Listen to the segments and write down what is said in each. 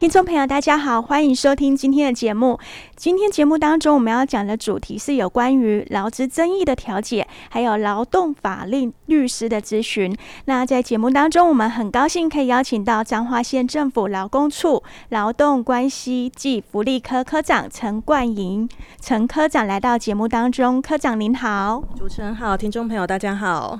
听众朋友，大家好，欢迎收听今天的节目。今天节目当中，我们要讲的主题是有关于劳资争议的调解，还有劳动法令律师的咨询。那在节目当中，我们很高兴可以邀请到彰化县政府劳工处劳动关系暨福利科科长陈冠莹陈科长来到节目当中。科长您好，主持人好，听众朋友大家好。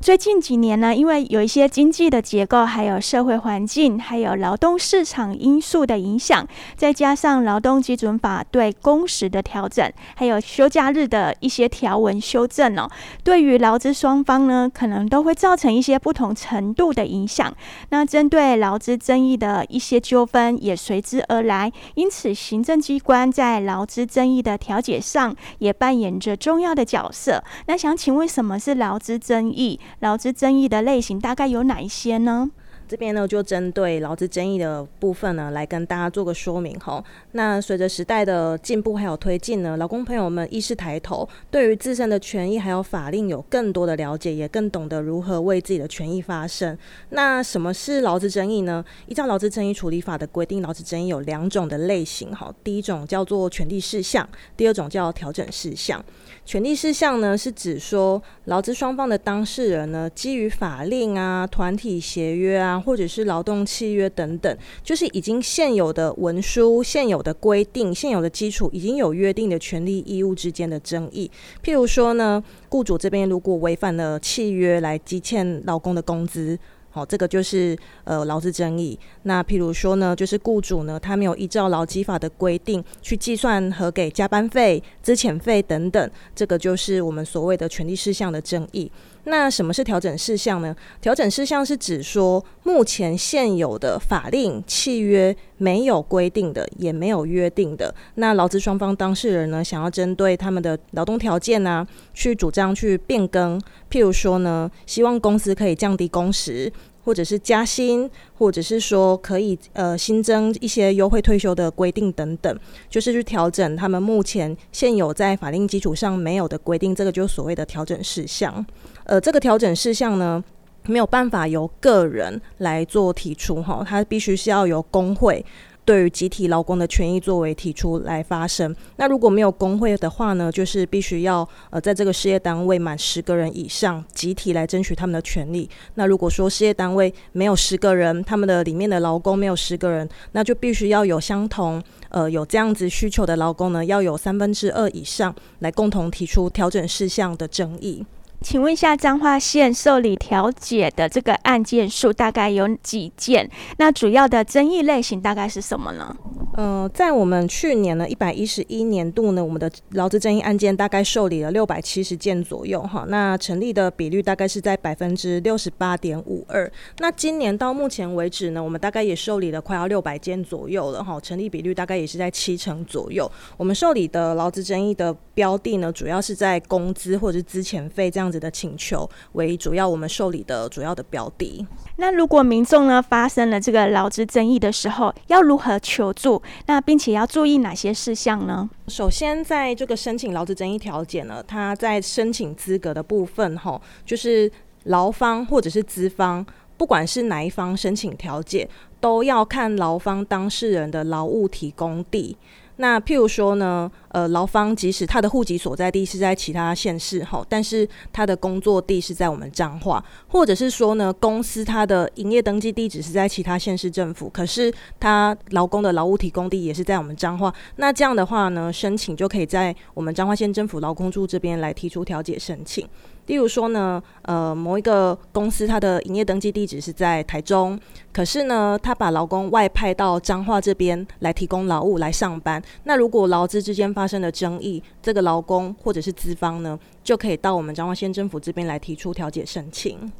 最近几年呢，因为有一些经济的结构，还有社会环境，还有劳动市场因素的影响，再加上劳动基准法对工时的调整，还有休假日的一些条文修正哦，对于劳资双方呢，可能都会造成一些不同程度的影响。那针对劳资争议的一些纠纷也随之而来，因此行政机关在劳资争议的调解上也扮演着重要的角色。那想请问，什么是劳资争议？劳资争议的类型大概有哪一些呢？这边呢，就针对劳资争议的部分呢，来跟大家做个说明哈。那随着时代的进步还有推进呢，劳工朋友们意识抬头，对于自身的权益还有法令有更多的了解，也更懂得如何为自己的权益发声。那什么是劳资争议呢？依照劳资争议处理法的规定，劳资争议有两种的类型哈。第一种叫做权利事项，第二种叫调整事项。权利事项呢，是指说劳资双方的当事人呢，基于法令啊、团体协约啊。或者是劳动契约等等，就是已经现有的文书、现有的规定、现有的基础，已经有约定的权利义务之间的争议。譬如说呢，雇主这边如果违反了契约来积欠劳工的工资，好，这个就是呃劳资争议。那譬如说呢，就是雇主呢，他没有依照劳基法的规定去计算和给加班费、资遣费等等，这个就是我们所谓的权利事项的争议。那什么是调整事项呢？调整事项是指说，目前现有的法令契约没有规定的，也没有约定的。那劳资双方当事人呢，想要针对他们的劳动条件呢、啊，去主张去变更。譬如说呢，希望公司可以降低工时。或者是加薪，或者是说可以呃新增一些优惠退休的规定等等，就是去调整他们目前现有在法令基础上没有的规定，这个就是所谓的调整事项。呃，这个调整事项呢，没有办法由个人来做提出哈，它必须是要由工会。对于集体劳工的权益作为提出来发声，那如果没有工会的话呢，就是必须要呃在这个事业单位满十个人以上，集体来争取他们的权利。那如果说事业单位没有十个人，他们的里面的劳工没有十个人，那就必须要有相同呃有这样子需求的劳工呢，要有三分之二以上来共同提出调整事项的争议。请问一下，彰化县受理调解的这个案件数大概有几件？那主要的争议类型大概是什么呢？呃，在我们去年呢，一百一十一年度呢，我们的劳资争议案件大概受理了六百七十件左右，哈，那成立的比率大概是在百分之六十八点五二。那今年到目前为止呢，我们大概也受理了快要六百件左右了，哈，成立比率大概也是在七成左右。我们受理的劳资争议的标的呢，主要是在工资或者是资遣费这样子的请求为主要，我们受理的主要的标的。那如果民众呢发生了这个劳资争议的时候，要如何求助？那并且要注意哪些事项呢？首先，在这个申请劳资争议调解呢，它在申请资格的部分，吼，就是劳方或者是资方，不管是哪一方申请调解，都要看劳方当事人的劳务提供地。那譬如说呢，呃，劳方即使他的户籍所在地是在其他县市哈，但是他的工作地是在我们彰化，或者是说呢，公司他的营业登记地址是在其他县市政府，可是他劳工的劳务提供地也是在我们彰化，那这样的话呢，申请就可以在我们彰化县政府劳工处这边来提出调解申请。例如说呢，呃，某一个公司它的营业登记地址是在台中，可是呢，他把劳工外派到彰化这边来提供劳务来上班。那如果劳资之间发生了争议，这个劳工或者是资方呢，就可以到我们彰化县政府这边来提出调解申请。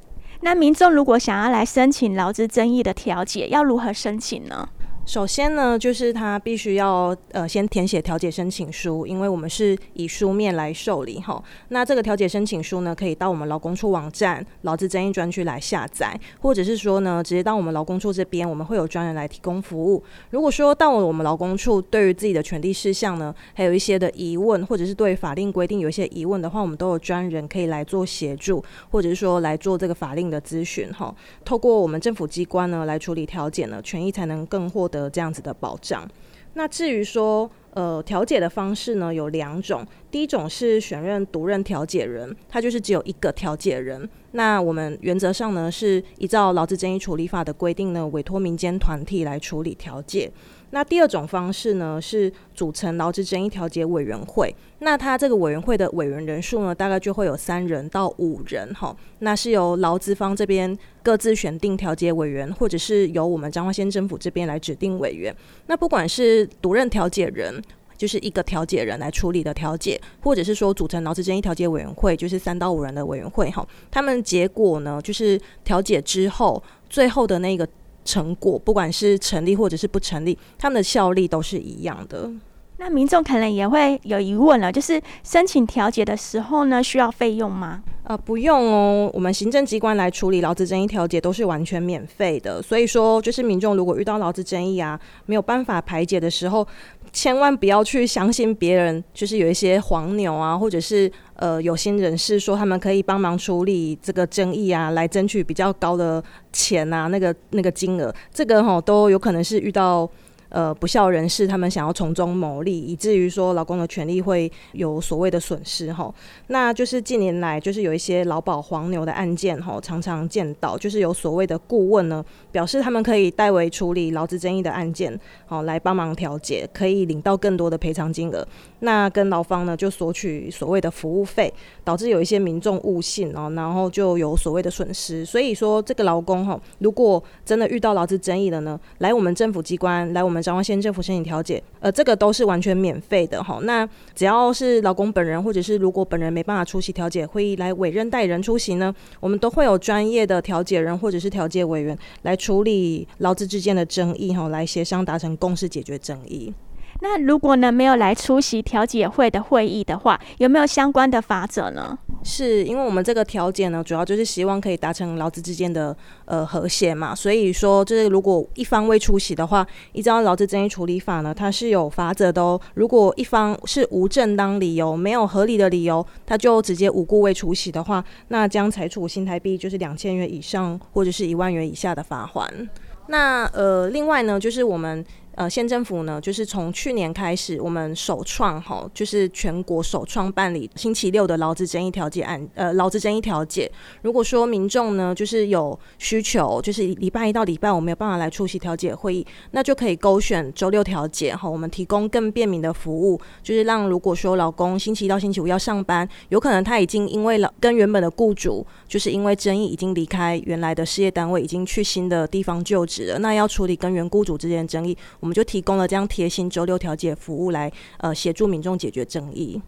那民众如果想要来申请劳资争议的调解，要如何申请呢？首先呢，就是他必须要呃先填写调解申请书，因为我们是以书面来受理哈。那这个调解申请书呢，可以到我们劳工处网站劳资争议专区来下载，或者是说呢，直接到我们劳工处这边，我们会有专人来提供服务。如果说到我们劳工处，对于自己的权利事项呢，还有一些的疑问，或者是对法令规定有一些疑问的话，我们都有专人可以来做协助，或者是说来做这个法令的咨询哈。透过我们政府机关呢来处理调解呢，权益才能更获得。这样子的保障。那至于说，呃，调解的方式呢，有两种。第一种是选任独任调解人，他就是只有一个调解人。那我们原则上呢，是依照劳资争议处理法的规定呢，委托民间团体来处理调解。那第二种方式呢，是组成劳资争议调解委员会。那他这个委员会的委员人数呢，大概就会有三人到五人哈。那是由劳资方这边各自选定调解委员，或者是由我们彰化县政府这边来指定委员。那不管是独任调解人，就是一个调解人来处理的调解，或者是说组成劳资争议调解委员会，就是三到五人的委员会哈。他们结果呢，就是调解之后，最后的那个。成果不管是成立或者是不成立，他们的效力都是一样的。那民众可能也会有疑问了，就是申请调解的时候呢，需要费用吗？呃，不用哦，我们行政机关来处理劳资争议调解都是完全免费的。所以说，就是民众如果遇到劳资争议啊，没有办法排解的时候，千万不要去相信别人，就是有一些黄牛啊，或者是呃有心人士说他们可以帮忙处理这个争议啊，来争取比较高的钱啊，那个那个金额，这个哈都有可能是遇到。呃，不孝人士他们想要从中牟利，以至于说劳工的权利会有所谓的损失哈。那就是近年来就是有一些劳保黄牛的案件哈，常常见到，就是有所谓的顾问呢，表示他们可以代为处理劳资争议的案件，好来帮忙调解，可以领到更多的赔偿金额。那跟劳方呢就索取所谓的服务费，导致有一些民众误信哦，然后就有所谓的损失。所以说这个劳工哈，如果真的遇到劳资争议了呢，来我们政府机关，来我们。彰化县政府申请调解，呃，这个都是完全免费的哈。那只要是劳工本人，或者是如果本人没办法出席调解会议，来委任代人出席呢，我们都会有专业的调解人或者是调解委员来处理劳资之间的争议哈，来协商达成共识，解决争议。那如果呢，没有来出席调解会的会议的话，有没有相关的法则呢？是因为我们这个调解呢，主要就是希望可以达成劳资之间的呃和谐嘛，所以说就是如果一方未出席的话，依照劳资争议处理法呢，它是有法则的哦。如果一方是无正当理由、没有合理的理由，他就直接无故未出席的话，那将裁处新台币就是两千元以上或者是一万元以下的罚款。那呃，另外呢，就是我们。呃，县政府呢，就是从去年开始，我们首创哈，就是全国首创办理星期六的劳资争议调解案，呃，劳资争议调解。如果说民众呢，就是有需求，就是礼拜一到礼拜五没有办法来出席调解会议，那就可以勾选周六调解哈。我们提供更便民的服务，就是让如果说老公星期一到星期五要上班，有可能他已经因为了跟原本的雇主，就是因为争议已经离开原来的事业单位，已经去新的地方就职了，那要处理跟原雇主之间的争议，我们。就提供了这样贴心周六调解服务来，呃，协助民众解决争议。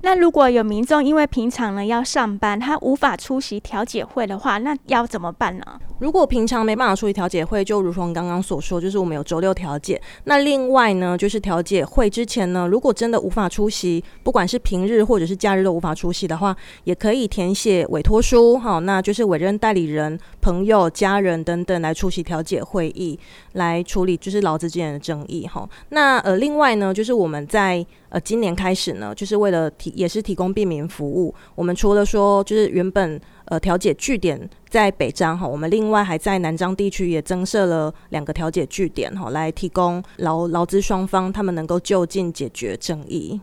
那如果有民众因为平常呢要上班，他无法出席调解会的话，那要怎么办呢？如果平常没办法出席调解会，就如同刚刚所说，就是我们有周六调解。那另外呢，就是调解会之前呢，如果真的无法出席，不管是平日或者是假日都无法出席的话，也可以填写委托书，好，那就是委任代理人、朋友、家人等等来出席调解会议，来处理就是劳资之间的争议，哈。那呃，另外呢，就是我们在。呃，今年开始呢，就是为了提，也是提供便民服务。我们除了说，就是原本呃调解据点在北彰哈，我们另外还在南彰地区也增设了两个调解据点哈，来提供劳劳资双方他们能够就近解决争议。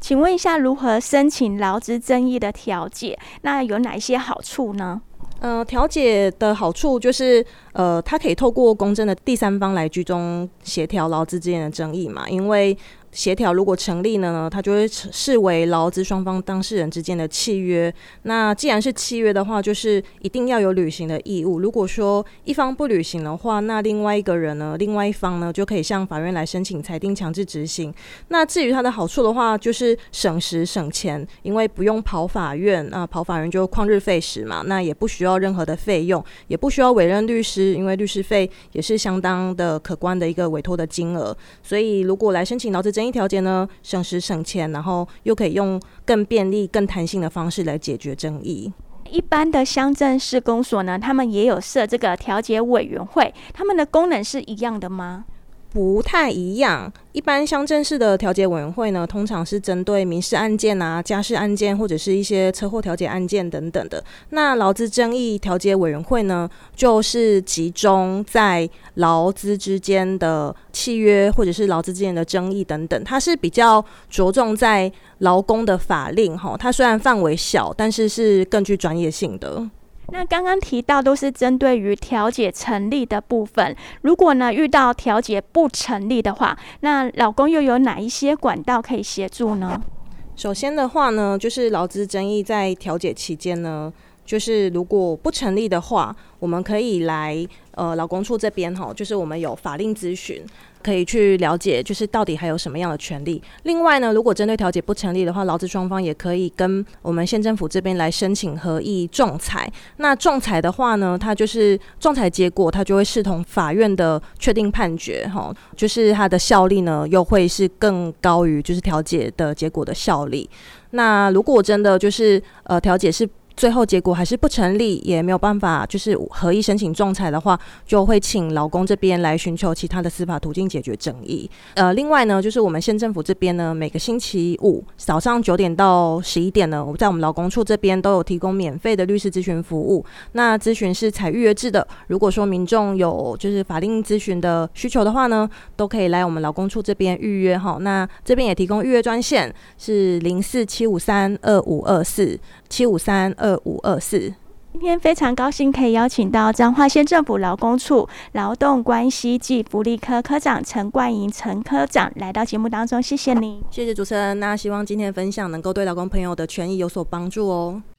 请问一下，如何申请劳资争议的调解？那有哪一些好处呢？呃，调解的好处就是，呃，它可以透过公正的第三方来居中协调劳资之间的争议嘛，因为协调如果成立了呢，它就会视为劳资双方当事人之间的契约。那既然是契约的话，就是一定要有履行的义务。如果说一方不履行的话，那另外一个人呢，另外一方呢，就可以向法院来申请裁定强制执行。那至于它的好处的话，就是省时省钱，因为不用跑法院，那跑法院就旷日费时嘛。那也不需要任何的费用，也不需要委任律师，因为律师费也是相当的可观的一个委托的金额。所以如果来申请劳资争议调解呢，省时省钱，然后又可以用更便利、更弹性的方式来解决争议。一般的乡镇市公所呢，他们也有设这个调解委员会，他们的功能是一样的吗？不太一样。一般乡镇市的调解委员会呢，通常是针对民事案件啊、家事案件或者是一些车祸调解案件等等的。那劳资争议调解委员会呢，就是集中在劳资之间的契约或者是劳资之间的争议等等。它是比较着重在劳工的法令哈，它虽然范围小，但是是更具专业性的。那刚刚提到都是针对于调解成立的部分，如果呢遇到调解不成立的话，那老公又有哪一些管道可以协助呢？首先的话呢，就是劳资争议在调解期间呢，就是如果不成立的话，我们可以来呃劳工处这边哈，就是我们有法令咨询。可以去了解，就是到底还有什么样的权利。另外呢，如果针对调解不成立的话，劳资双方也可以跟我们县政府这边来申请合议仲裁。那仲裁的话呢，它就是仲裁结果，它就会视同法院的确定判决，哈，就是它的效力呢，又会是更高于就是调解的结果的效力。那如果真的就是呃调解是。最后结果还是不成立，也没有办法，就是合议申请仲裁的话，就会请劳工这边来寻求其他的司法途径解决争议。呃，另外呢，就是我们县政府这边呢，每个星期五早上九点到十一点呢，我在我们劳工处这边都有提供免费的律师咨询服务。那咨询是采预约制的，如果说民众有就是法令咨询的需求的话呢，都可以来我们劳工处这边预约哈。那这边也提供预约专线是零四七五三二五二四七五三二。二五二四，今天非常高兴可以邀请到彰化县政府劳工处劳动关系暨福利科科长陈冠莹陈科长来到节目当中，谢谢您，谢谢主持人。那希望今天的分享能够对劳工朋友的权益有所帮助哦。